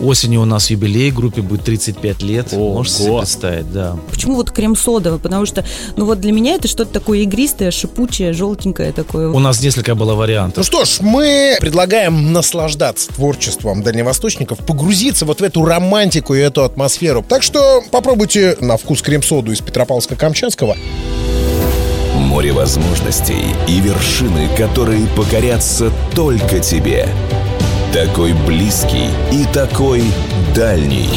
Осенью у нас юбилей, группе будет 35 лет. Ого. Можете себе представить, да. Почему вот крем-сода? Потому что, ну вот для меня это что-то такое игристое, шипучее, желтенькое такое. У нас несколько было Ну вариантов. что ж, мы предлагаем наслаждаться творчеством дальневосточников, погрузиться вот в эту романтику и эту атмосферу. Так что попробуйте на вкус крем-соду из Петропавловска-Камчатского. Море возможностей и вершины, которые покорятся только тебе. Такой близкий и такой дальний.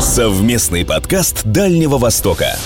Совместный подкаст Дальнего Востока.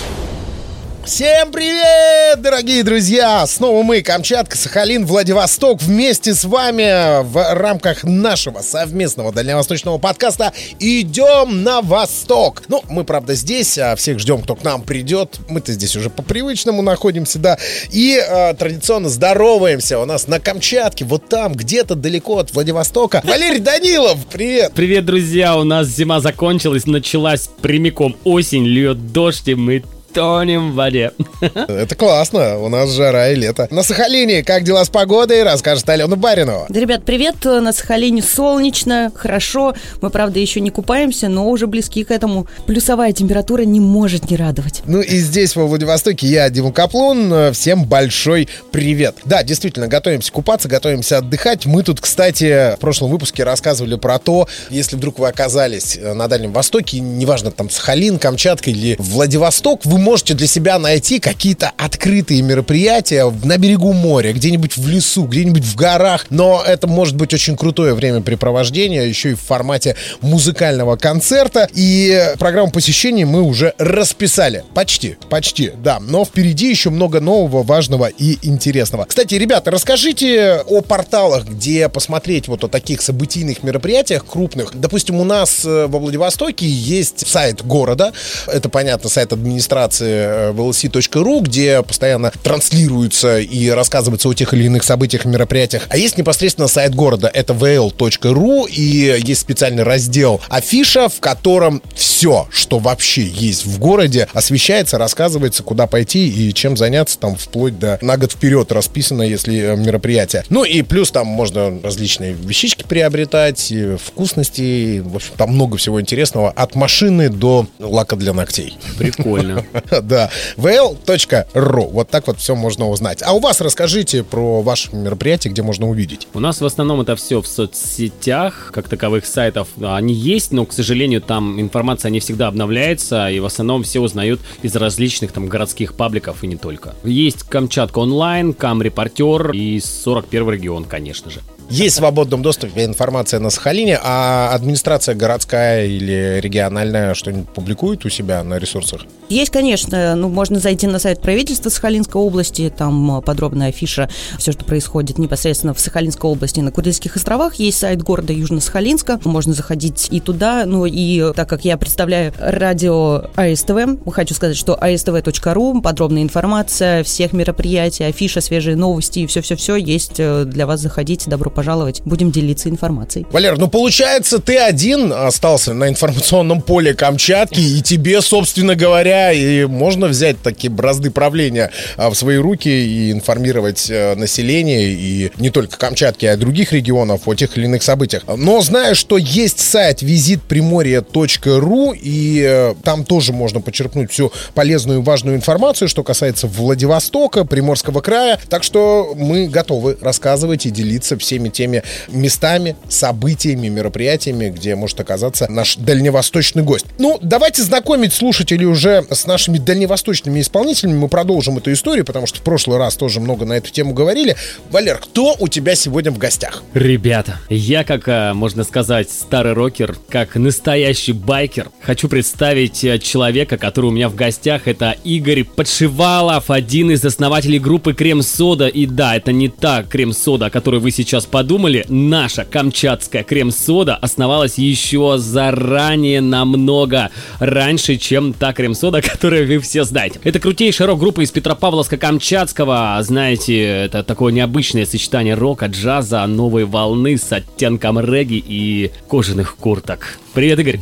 Всем привет, дорогие друзья! Снова мы, Камчатка, Сахалин, Владивосток, вместе с вами в рамках нашего совместного дальневосточного подкаста «Идем на восток». Ну, мы, правда, здесь, а всех ждем, кто к нам придет. Мы-то здесь уже по-привычному находимся, да. И э, традиционно здороваемся у нас на Камчатке, вот там, где-то далеко от Владивостока. Валерий Данилов, привет! Привет, друзья! У нас зима закончилась, началась прямиком осень, льет дождь, и мы тонем в воде. Это классно, у нас жара и лето. На Сахалине как дела с погодой, расскажет Алена Баринова. Да, ребят, привет. На Сахалине солнечно, хорошо. Мы, правда, еще не купаемся, но уже близки к этому. Плюсовая температура не может не радовать. Ну и здесь, во Владивостоке, я, Дима Каплун. Всем большой привет. Да, действительно, готовимся купаться, готовимся отдыхать. Мы тут, кстати, в прошлом выпуске рассказывали про то, если вдруг вы оказались на Дальнем Востоке, неважно, там Сахалин, Камчатка или Владивосток, вы можете для себя найти какие-то открытые мероприятия на берегу моря, где-нибудь в лесу, где-нибудь в горах. Но это может быть очень крутое времяпрепровождение, еще и в формате музыкального концерта. И программу посещений мы уже расписали. Почти, почти, да. Но впереди еще много нового, важного и интересного. Кстати, ребята, расскажите о порталах, где посмотреть вот о таких событийных мероприятиях крупных. Допустим, у нас э, во Владивостоке есть сайт города. Это, понятно, сайт администрации э, vlc.ru, где постоянно транслируется и рассказывается о тех или иных событиях и мероприятиях. А есть непосредственно сайт города. Это vl.ru и есть специальный раздел афиша, в котором все, что вообще есть в городе, освещается, рассказывается, куда пойти и чем заняться, там вплоть до на год вперед расписано, если э, мероприятие. Ну и плюс там можно различные вещички приобретать, вкусности, в общем, там много всего интересного, от машины до лака для ногтей. Прикольно. Да, vl.ru. Вот так вот все можно узнать. А у вас расскажите про ваше мероприятие, где можно увидеть. У нас в основном это все в соцсетях, как таковых сайтов они есть, но, к сожалению, там информация не всегда обновляется, и в основном все узнают из различных там городских пабликов и не только. Есть Камчатка онлайн, Кам репортер и 41 регион, конечно же. Есть в свободном доступе информация на Сахалине, а администрация городская или региональная что-нибудь публикует у себя на ресурсах? Есть, конечно, ну, можно зайти на сайт правительства Сахалинской области, там э, подробная афиша, все, что происходит непосредственно в Сахалинской области, на Курильских островах. Есть сайт города Южно-Сахалинска, можно заходить и туда, ну и так как я представляю радио АСТВ, хочу сказать, что astv.ru, подробная информация всех мероприятий, афиша, свежие новости и все-все-все есть э, для вас. Заходите, добро пожаловать, будем делиться информацией. Валер, ну получается, ты один остался на информационном поле Камчатки, и тебе, собственно говоря, и можно взять такие бразды правления а, в свои руки и информировать э, население, и не только Камчатки, а и других регионов о тех или иных событиях. Но знаю, что есть сайт визитприморье.ру, и э, там тоже можно почерпнуть всю полезную и важную информацию, что касается Владивостока, Приморского края. Так что мы готовы рассказывать и делиться всеми теми местами, событиями, мероприятиями, где может оказаться наш дальневосточный гость. Ну, давайте знакомить слушателей уже с нашими дальневосточными исполнителями. Мы продолжим эту историю, потому что в прошлый раз тоже много на эту тему говорили. Валер, кто у тебя сегодня в гостях? Ребята, я как, э, можно сказать, старый рокер, как настоящий байкер, хочу представить э, человека, который у меня в гостях. Это Игорь Подшивалов, один из основателей группы Крем-Сода. И да, это не та Крем-Сода, о которой вы сейчас подумали. Наша камчатская Крем-Сода основалась еще заранее намного раньше, чем та Крем-Сода, которую вы все знаете. Это крутейшая рок-группа из Петропавловска-Камчатского. Знаете, это такое необычное сочетание рока, джаза, новой волны с оттенком регги и кожаных курток. Привет, Игорь.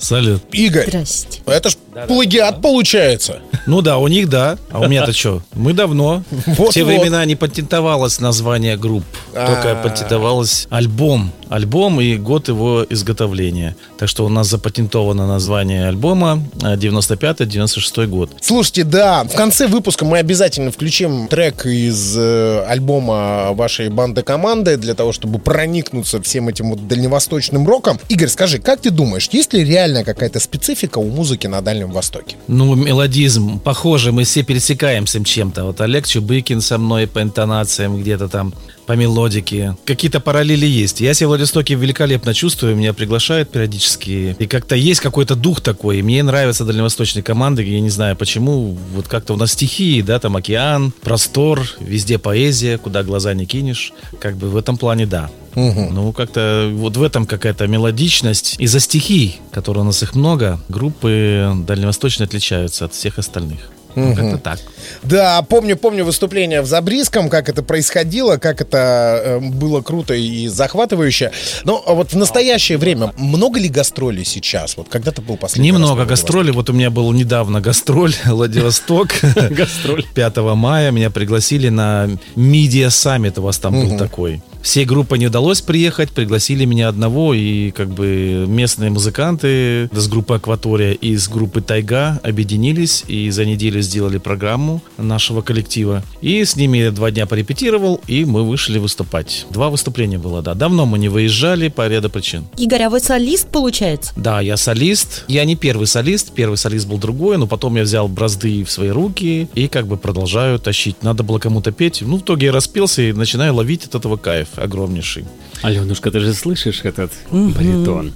Салют. Игорь. Здрасте. Это ж Плагиат получается. Ну да, у них да. А у меня-то что? Мы давно. Вот-вот. В те времена не патентовалось название групп. Только А. патентовалось альбом. Альбом и год его изготовления. Так что у нас запатентовано название альбома э, 95-96 год. Слушайте, да, в конце выпуска мы обязательно включим трек из э, альбома вашей банды команды для того, чтобы проникнуться всем этим вот дальневосточным роком. Игорь, скажи, как ты думаешь, есть ли реально какая-то специфика у музыки на Дальнем Востоке? Ну, мелодизм, похоже, мы все пересекаемся чем-то. Вот Олег Чубыкин со мной по интонациям где-то там, по мелодике. Какие-то параллели есть. Я себя Владивостоке великолепно чувствую, меня приглашают периодически. И как-то есть какой-то дух такой. И Мне нравятся дальневосточные команды, я не знаю почему. Вот как-то у нас стихии, да, там океан, простор, везде поэзия, куда глаза не кинешь. Как бы в этом плане да. Ну, как-то вот в этом какая-то мелодичность. Из-за стихий, которые у нас их много, группы дальневосточные отличаются от всех остальных. Ну, как-то так. Да, помню, помню выступление в Забриском, как это происходило, как это э, было круто и захватывающе. Но а вот в настоящее время много ли гастролей сейчас? Вот когда-то был последний Немного гастролей. Вот у меня был недавно гастроль Владивосток. Гастроль. 5 мая меня пригласили на Media Summit. У вас там был такой. Всей группы не удалось приехать, пригласили меня одного, и как бы местные музыканты с группы Акватория и с группы Тайга объединились и за неделю сделали программу нашего коллектива. И с ними два дня порепетировал, и мы вышли выступать. Два выступления было, да. Давно мы не выезжали по ряду причин. Игорь, а вы солист, получается? Да, я солист. Я не первый солист, первый солист был другой, но потом я взял бразды в свои руки и как бы продолжаю тащить. Надо было кому-то петь. Ну, в итоге я распелся и начинаю ловить от этого кайф огромнейший. Аленушка, ты же слышишь этот баритон?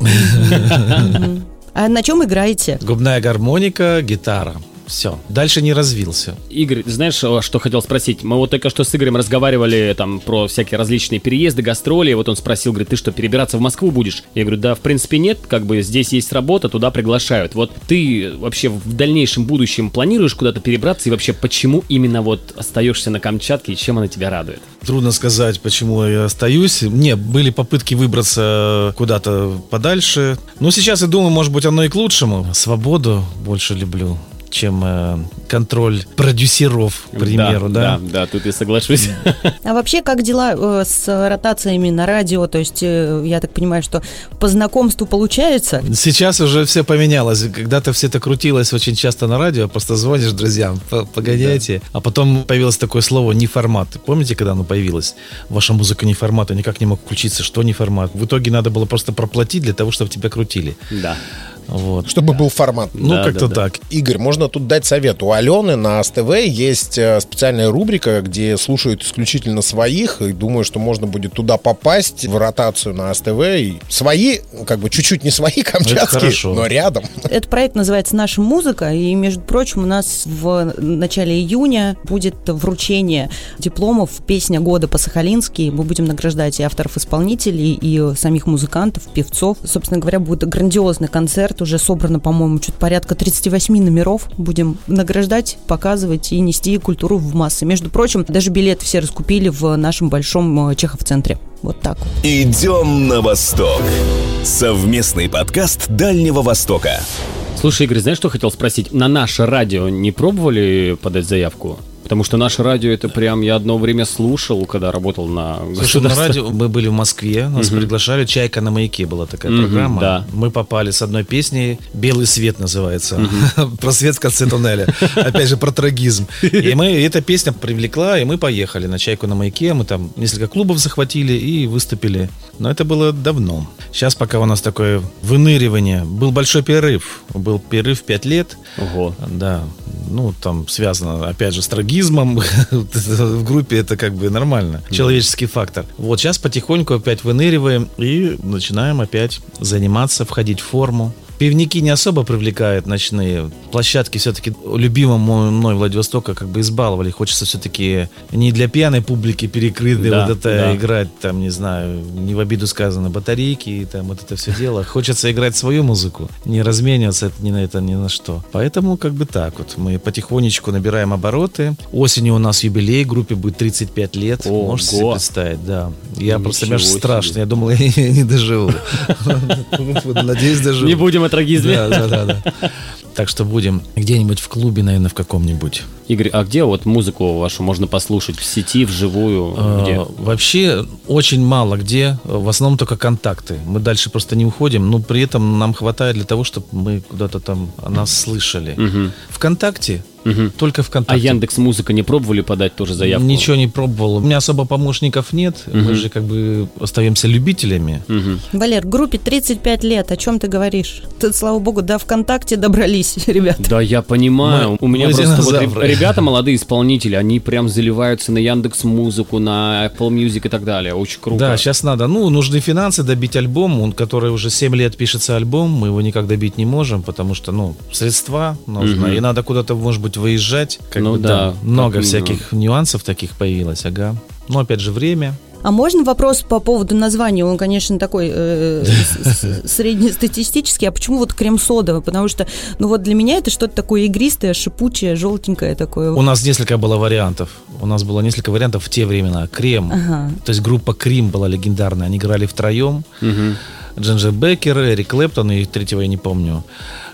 А на чем играете? Губная гармоника, гитара. Все. Дальше не развился. Игорь, знаешь, о, что хотел спросить? Мы вот только что с Игорем разговаривали там про всякие различные переезды, гастроли. Вот он спросил, говорит, ты что, перебираться в Москву будешь? Я говорю, да, в принципе нет, как бы здесь есть работа, туда приглашают. Вот ты вообще в дальнейшем будущем планируешь куда-то перебраться и вообще почему именно вот остаешься на Камчатке и чем она тебя радует? Трудно сказать, почему я остаюсь. Не, были попытки выбраться куда-то подальше. Но сейчас я думаю, может быть, оно и к лучшему. Свободу больше люблю чем э, контроль продюсеров, к примеру, да? Да, да, тут я соглашусь. А вообще, как дела э, с ротациями на радио? То есть, э, я так понимаю, что по знакомству получается? Сейчас уже все поменялось. Когда-то все это крутилось очень часто на радио, просто звонишь друзьям, «П- погодите. А потом появилось такое слово «не формат». Помните, когда оно появилось? Ваша музыка не формат, я никак не мог включиться. Что не формат? В итоге надо было просто проплатить для того, чтобы тебя крутили. Да. Вот. Чтобы был формат. Ну, Да, как-то да, да. так. Игорь, можно тут дать совет. У Алены на СТВ есть э, специальная рубрика, где слушают исключительно своих, и думаю, что можно будет туда попасть в ротацию на СТВ. И свои, как бы чуть-чуть не свои камчатские, но рядом. Этот проект называется «Наша музыка», и, между прочим, у нас в начале июня будет вручение дипломов «Песня года по-сахалински». Мы будем награждать и авторов-исполнителей, и самих музыкантов, певцов. Собственно говоря, будет грандиозный концерт. Уже собрано, по-моему, чуть порядка 38 номеров. Будем награждать, показывать и нести культуру в массы. Между прочим, даже билеты все раскупили в нашем большом э, Чехов-центре. Вот так. Идем на восток. Совместный подкаст Дальнего Востока. Слушай, Игорь, знаешь, что хотел спросить? На наше радио не пробовали подать заявку? Потому что наше радио это прям я одно время слушал, когда работал на Слушай, на радио мы были в Москве, нас приглашали, «Чайка на маяке» была такая Мгм, программа. да. Мы попали с одной песней «Белый свет» называется. Про свет в конце туннеля. Опять же, про трагизм. И мы, эта песня привлекла, и мы поехали на «Чайку на маяке». Мы там несколько клубов захватили и выступили. Но это было давно. Сейчас пока у нас такое выныривание. Был большой перерыв. Был перерыв 5 лет. Ого. Да, ну там связано, опять же, с трагизмом. В группе это как бы нормально. Человеческий фактор. Вот сейчас потихоньку опять выныриваем и начинаем опять заниматься, входить в форму. Пивники не особо привлекают ночные. Площадки все-таки любимому мной Владивостока как бы избаловали. Хочется все-таки не для пьяной публики перекрытые Да, вот это да. играть, там, не знаю, не в обиду сказано, батарейки и там вот это все дело. Хочется играть свою музыку, не размениваться это, ни на это ни на что. Поэтому как бы так вот. Мы потихонечку набираем обороты. Осенью у нас юбилей, группе будет 35 лет. Ого. Можете себе представить, да. Я просто, Ничего аж себе. страшно. Я думал, я не доживу. Надеюсь, доживу. Не будем о трагизме. Да, да, да, да. Так что будем где-нибудь в клубе, наверное, в каком-нибудь. Игорь, а где вот музыку вашу можно послушать? В сети, вживую? А, Где? Вообще очень мало где, в основном только контакты. Мы дальше просто не уходим, но при этом нам хватает для того, чтобы мы куда-то там о нас слышали. Мгм. Вконтакте, Мгм. только А ВКонтакте. Яндекс Музыка не пробовали подать тоже заявку? Ничего не пробовал. У меня особо помощников нет. Мы Мгм. же как бы остаемся любителями. Мгм. Валер, группе 35 лет, о чем ты говоришь? Тут, слава богу, до ВКонтакте добрались, ребята. Да, я понимаю. Мы- У меня мы просто вот динозавры. ребята, молодые исполнители, они прям заливаются на Яндекс Музыку, на Apple Music и так далее. Очень круто. Да, сейчас надо. Ну, нужны финансы добить альбом, он, который уже 7 лет пишется альбом, мы его никак добить не можем, потому что, ну, средства нужно, Мгм. и надо куда-то, может быть, выезжать. Как Ну бы, да, Много так, всяких нюансов таких появилось, ага. Но, опять же, время. А можно вопрос по поводу названия? Он, конечно, такой э, с- среднестатистический. А почему вот крем-сода? Потому что, ну вот для меня это что-то такое игристое, шипучее, желтенькое такое. У нас несколько было вариантов. У нас было несколько вариантов в те времена. Крем. Ага. То есть группа Крим была легендарная. Они играли втроем. Мгм. Джинджер Беккер, Эрик Клэптон и третьего я не помню.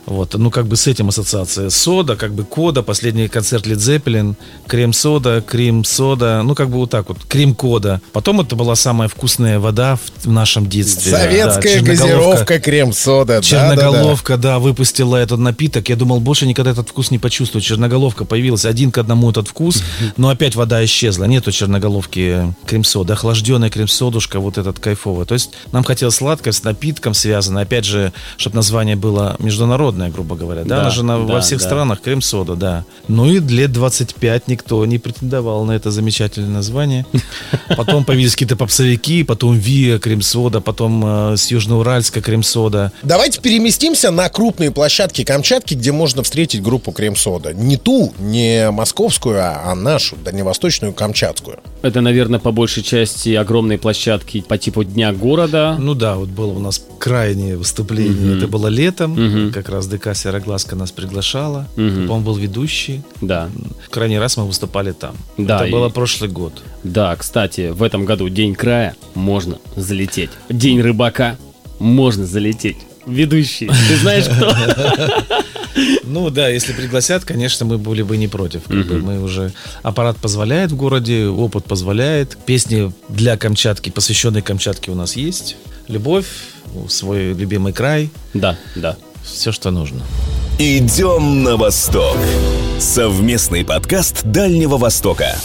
Вот, ну как бы с этим ассоциация. Сода, как бы кода, последний концерт Лид Зеппелин, крем-сода, крем-сода, ну как бы вот так вот, крем-кода. Потом это была самая вкусная вода в, в нашем детстве. Советская Да, газировка, крем-сода. Черноголовка, да, выпустила этот напиток. Я думал, больше никогда этот вкус не почувствую. Черноголовка появилась один к одному этот вкус, но опять вода исчезла. Нету черноголовки крем-сода. Охлажденная крем-содушка, вот этот кайфовый. То есть нам хотелось сладкое с напитком связано. Опять же, чтобы название было международное, грубо говоря. Да, Да, она же на- да, во всех да. странах крем-сода, да. Ну и лет 25 никто не претендовал на это замечательное название. Потом появились какие-то попсовики, потом Виа крем-сода, потом э, с Южноуральска крем-сода. Давайте переместимся на крупные площадки Камчатки, где можно встретить группу Крем-Сода. Не ту, не московскую, а, а нашу, дальневосточную Камчатскую. Это, наверное, по большей части огромные площадки по типу Дня города. Ну да, вот было у нас крайнее выступление. Это было летом. Мгм. Как раз ДК Сероглазка нас приглашала. Мгм. Он был ведущий. Да. Крайний раз мы выступали там. Да, Это и- было прошлый год. Да, кстати, в этом году День края можно залететь. День рыбака можно залететь. Ведущий. Ты знаешь кто? Ну да, если пригласят, конечно, мы были бы не против. Как бы мы уже аппарат позволяет в городе, опыт позволяет. Песни для Камчатки, посвященные Камчатке у нас есть. Любовь, свой любимый край, Да, да. Все, что нужно. Идем на восток. Совместный подкаст Дальнего Востока.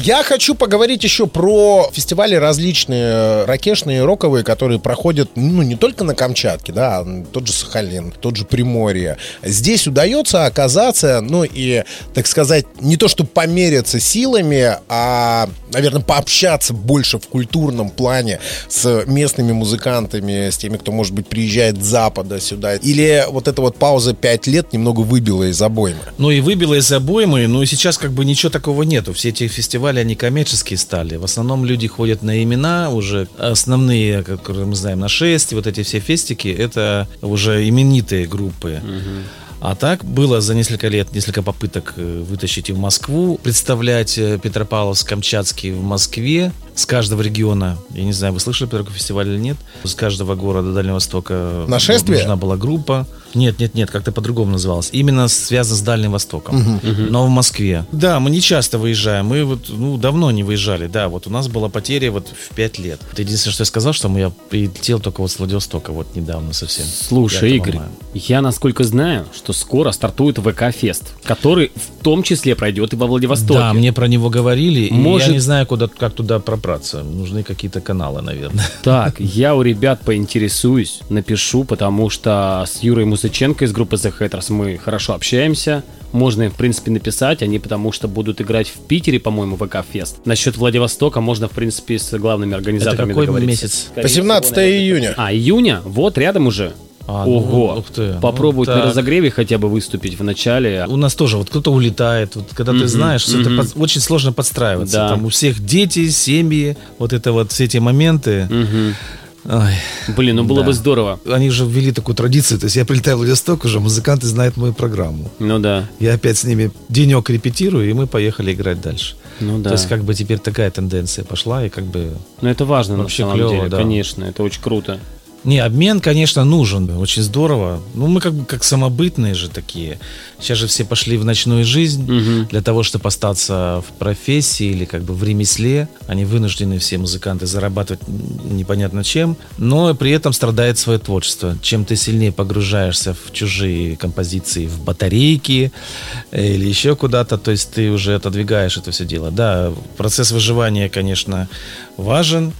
Я хочу поговорить еще про фестивали различные, ракешные, роковые, которые проходят, ну, не только на Камчатке, да, а тот же Сахалин, тот же Приморье. Здесь удается оказаться, ну, и, так сказать, не то, чтобы помериться силами, а, наверное, пообщаться больше в культурном плане с местными музыкантами, с теми, кто, может быть, приезжает с Запада сюда. Или вот эта вот пауза 5 лет немного выбила из обоймы. Ну и выбило из обоймы, ну и сейчас как бы ничего такого нету. Все эти фестивали, они коммерческие стали. В основном люди ходят на имена, уже основные, которые мы знаем, нашествия, вот эти все фестики, это уже именитые группы. А так было за несколько лет несколько попыток э, вытащить и в Москву, представлять э, Петропавловск, Камчатский в Москве с каждого региона. Я не знаю, вы слышали про такой фестиваль или нет? С каждого города Дальнего Востока Нашествие? нужна была группа. Нет, нет, нет, как-то по-другому называлось. Именно связано с Дальним Востоком, но в Москве. Да, мы не часто выезжаем. Мы вот, ну, давно не выезжали. Да, вот у нас была потеря вот в пять лет. Это единственное, что я сказал, что мы, я прилетел только вот с Владивостока вот недавно совсем. Слушай, 5 Игорь, мая. я насколько знаю, что скоро стартует ВК-фест, который в том числе пройдет и во Владивостоке. Да, мне про него говорили, и Может- я не знаю, куда, как туда пробраться. Нужны какие-то каналы, наверное. Так, я у ребят поинтересуюсь, напишу, потому что с Юрой Музыченко из группы The Hatters мы хорошо общаемся. Можно им, в принципе, написать, они потому что будут играть в Питере, по-моему, ВК-фест. Насчет Владивостока можно, в принципе, с главными Это организаторами какой договориться. месяц? Скорее 18 всего, наверное, июня. А, июня? Вот, рядом уже. А, ну, Ого. ух ты. Ну, Попробовать на так. разогреве хотя бы выступить в начале. У нас тоже вот кто-то улетает, вот когда ты знаешь, что это под- очень сложно подстраиваться. Да. Там у всех дети, семьи, вот это вот все эти моменты. Мгм. Ой, Блин, ну было Да. бы здорово. Они же ввели такую традицию, то есть я прилетаю в Владивосток уже, музыканты знают мою программу. Ну да. Я опять с ними денек репетирую, и мы поехали играть дальше. Ну да. То есть как бы теперь такая тенденция пошла, и как бы... Ну это важно Вообще на самом клево, деле, да. конечно, это очень круто. Не, обмен, конечно, нужен. Очень здорово. Ну, мы как бы как самобытные же такие. Сейчас же все пошли в ночную жизнь Мгм. для того, чтобы остаться в профессии или как бы в ремесле. Они вынуждены, все музыканты, зарабатывать непонятно чем. Но при этом страдает свое творчество. Чем ты сильнее погружаешься в чужие композиции, в батарейки э, или еще куда-то, то есть ты уже отодвигаешь это все дело. Да, процесс выживания, конечно, важен.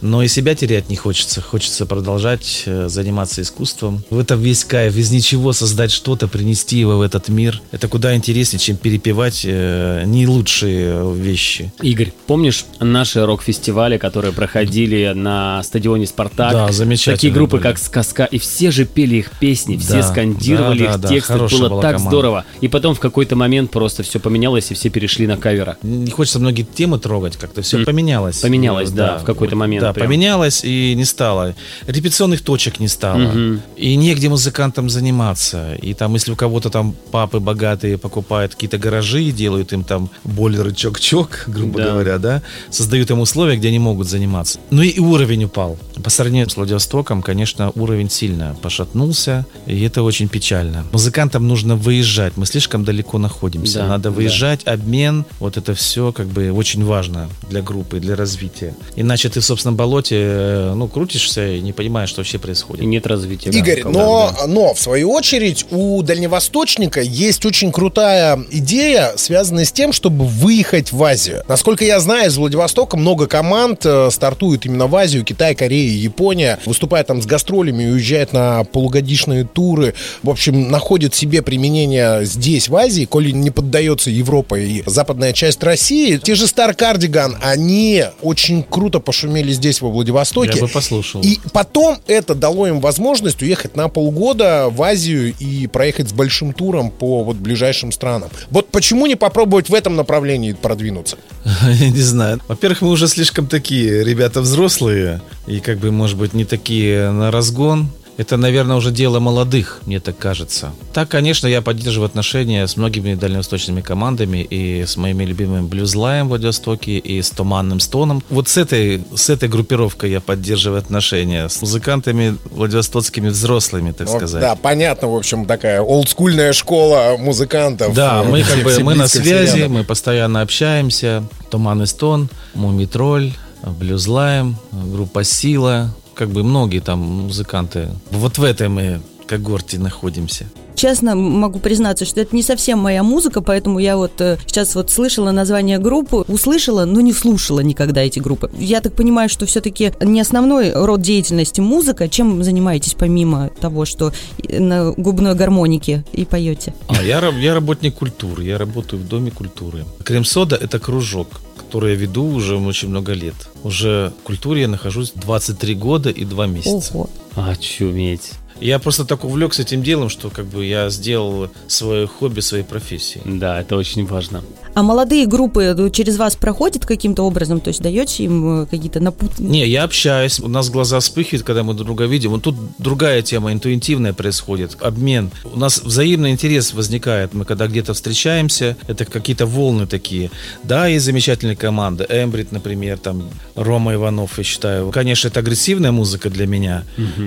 Но и себя терять не хочется. Хочется продолжать э, заниматься искусством. В этом весь кайф. Из ничего создать что-то, принести его в этот мир. Это куда интереснее, чем перепевать э, не лучшие э, вещи. Игорь, помнишь наши рок-фестивали, которые проходили на стадионе «Спартак»? Да, замечательно Такие группы, были. как «Сказка», и все же пели их песни, все Да, скандировали да, их да, тексты, было так команда. здорово. И потом в какой-то момент просто все поменялось, и все перешли на кавера. Не хочется многие темы трогать, как-то все М. поменялось. Поменялось, да, в какой-то момент Да, прям. поменялось и не стало. Репетиционных точек не стало. Мгм. И негде музыкантам заниматься. И там, если у кого-то там папы богатые покупают какие-то гаражи и делают им там бойлеры чок-чок, грубо Да. говоря, да, создают им условия, где они могут заниматься. Ну и уровень упал. По сравнению с Владивостоком, конечно, уровень сильно пошатнулся, и это очень печально. Музыкантам нужно выезжать, мы слишком далеко находимся. Да, Надо да. выезжать, обмен, вот это все как бы очень важно для группы, для развития. Иначе ты в собственном болоте, э, ну, крутишься и не понимаешь, что вообще происходит. И нет развития. Игорь, Да, но, да. но в свою очередь у дальневосточника есть очень крутая идея, связанная с тем, чтобы выехать в Азию. Насколько я знаю, из Владивостока много команд э, стартуют именно в Азию, Китай, Корея, Япония, выступают там с гастролями, уезжают на полугодичные туры, в общем, находят себе применение здесь, в Азии, коли не поддается Европа и западная часть России. Те же Star Cardigan, они очень круто пошумели здесь, во Владивостоке. Я бы послушал. И потом это дало им возможность уехать на полгода в Азию и проехать с большим туром по вот ближайшим странам. Вот почему не попробовать в этом направлении продвинуться? Я не знаю. Во-первых, мы уже слишком такие ребята взрослые и как бы, может быть, не такие на разгон. Это, наверное, уже дело молодых, мне так кажется. Так, конечно, я поддерживаю отношения с многими дальневосточными командами и с моими любимыми Блюзлаем в Владивостоке и с Туманным Стоном. Вот с этой, с этой группировкой я поддерживаю отношения с музыкантами владивостокскими взрослыми, так Вот, сказать. да, понятно, в общем, такая олдскульная школа музыкантов. Да, Э, мы как бы мы на связи, рядом. мы постоянно общаемся. Туман и Стон, Мумитроль, Блюзлайм, группа Сила, как бы многие там музыканты. Вот в этой мы когорте находимся. Честно могу признаться, что это не совсем моя музыка, поэтому я вот э, сейчас вот слышала название группы, услышала, но не слушала никогда эти группы. Я так понимаю, что все-таки не основной род деятельности музыка. Чем занимаетесь помимо того, что э, на губной гармонике и поете? А я, я работник культуры, я работаю в Доме культуры. Крем-сода – это кружок, который я веду уже очень много лет. Уже в культуре я нахожусь 23 года и 2 месяца. Ого. Очуметь. Я просто так увлекся этим делом, что как бы я сделал свое хобби своей профессией. Да, это очень важно. А молодые группы ну, через вас проходят каким-то образом? То есть даете им э, какие-то напутные? Не, я общаюсь, у нас глаза вспыхивают, когда мы друг друга видим. Вот тут другая тема, интуитивная происходит, обмен. У нас взаимный интерес возникает. Мы когда где-то встречаемся, это какие-то волны такие. Да, есть замечательные команды. Эмбрид, например, там Рома Иванов, я считаю. Конечно, это агрессивная музыка для меня,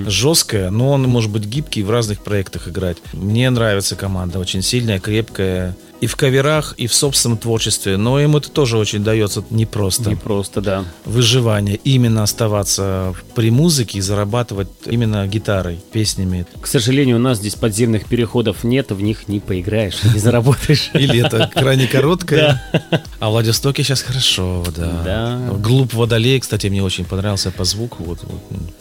жесткая, но он может быть гибкий в разных проектах играть. Мне нравится команда, очень сильная, крепкая. И в каверах, и в собственном творчестве. Но им это тоже очень дается непросто Не просто, да. выживание, именно оставаться при музыке и зарабатывать именно гитарой, песнями. К сожалению, у нас здесь подземных переходов нет, в них не поиграешь, не заработаешь. Или это крайне короткое. А в Владивостоке сейчас хорошо, да. Глуб Водолей, кстати, мне очень понравился по звуку. Вот,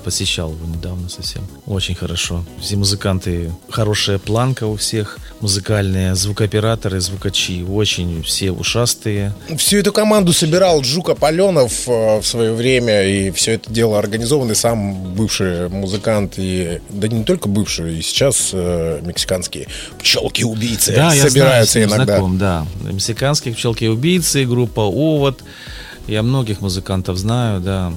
посещал его недавно совсем. Очень хорошо. Все музыканты, хорошая планка у всех. Музыкальные звукооператоры, звукачи. Очень все ушастые. Всю эту команду собирал Жука Паленов э, в свое время, и все это дело организованный сам бывший музыкант, и да не только бывший, и сейчас э, мексиканские пчелки-убийцы Да, я знаю, собираются иногда. знаком, да. Мексиканских пчелки-убийцы, группа «Овод». Я многих музыкантов знаю, да.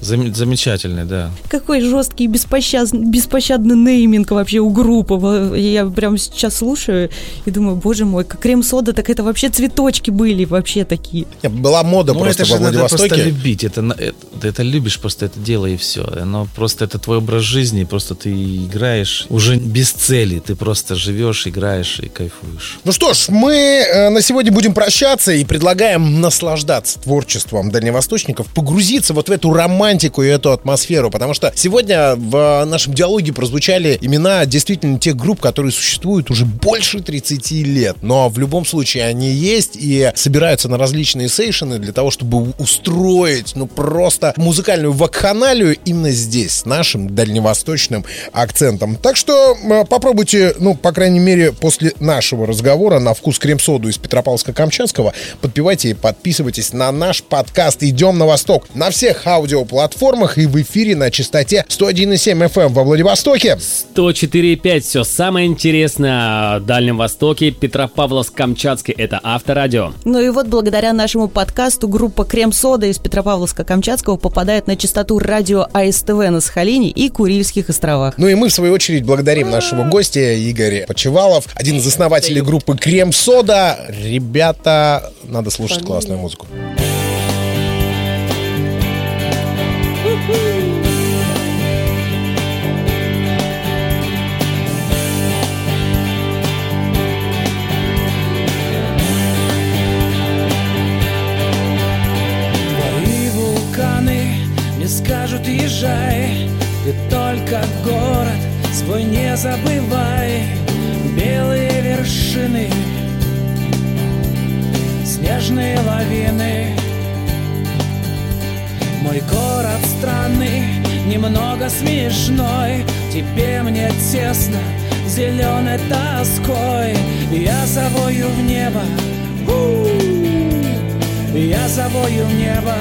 Зам- замечательный, да. Какой жесткий, беспощадный, беспощадный нейминг вообще у группы. Я прямо сейчас слушаю и думаю, боже мой, как крем-сода, так это вообще цветочки были вообще такие. Не, Была мода Ну, просто это во же надо просто Владивостоке. любить. Это, это, ты это любишь просто это дело и все. Оно просто это твой образ жизни. Просто ты играешь уже без цели. Ты просто живешь, играешь и кайфуешь. Ну что ж, мы э, на сегодня будем прощаться и предлагаем наслаждаться творчеством дальневосточников, погрузиться вот в эту романтику и эту атмосферу, потому что сегодня в нашем диалоге прозвучали имена действительно тех групп, которые существуют уже больше 30 лет, но в любом случае они есть и собираются на различные сейшены для того, чтобы устроить, ну просто музыкальную вакханалию именно здесь, с нашим дальневосточным акцентом. Так что э, попробуйте, ну, по крайней мере, после нашего разговора на вкус крем-соду из Петропавловска-Камчатского, подпевайте и подписывайтесь на наш подкаст «Идем на восток» на всех аудиоплатформах и в эфире на частоте 101,7 FM во Владивостоке. 104,5. Все самое интересное о Дальнем Востоке, Петропавловск-Камчатский. Это Авторадио. Ну и вот благодаря нашему подкасту группа Крем-Сода из Петропавловска-Камчатского попадает на частоту радио АСТВ на Сахалине и Курильских островах. Ну и мы, в свою очередь, благодарим нашего гостя Игоря Почевалов, один из основателей группы «Крем-сода». Ребята, надо слушать классную музыку. Немного смешной. Тебе мне тесно, зеленой тоской. Я завою в небо. Я завою в небо.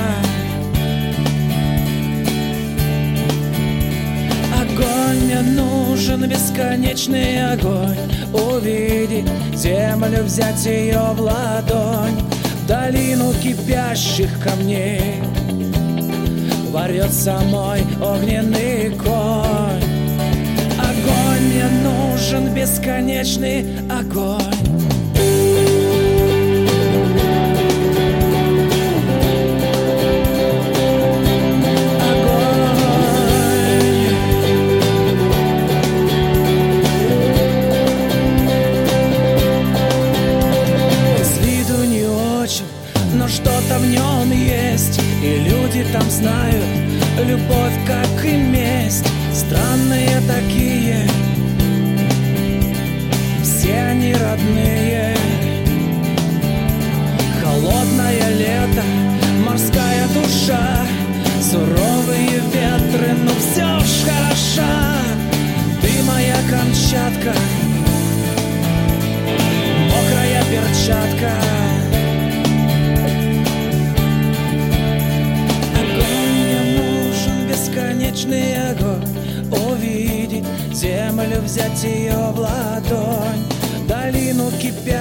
Огонь мне нужен, бесконечный огонь. Увидеть землю, взять ее в ладонь. Долину кипящих камней Ворется мой огненный конь Огонь мне нужен, бесконечный огонь.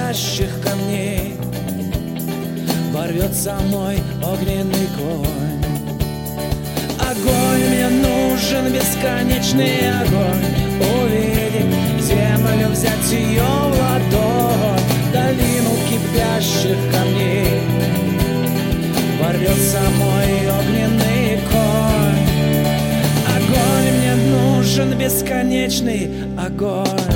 Кипящих камней Ворвется мой огненный конь. Огонь мне нужен, бесконечный огонь. Увидеть землю, взять ее в ладонь. Долину кипящих камней Ворвется мой огненный конь. Огонь мне нужен, бесконечный огонь.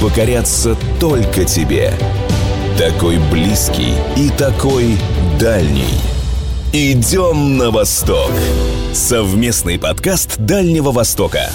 Которые покорятся только тебе. Такой близкий и такой дальний. Идем на восток. Совместный подкаст Дальнего Востока.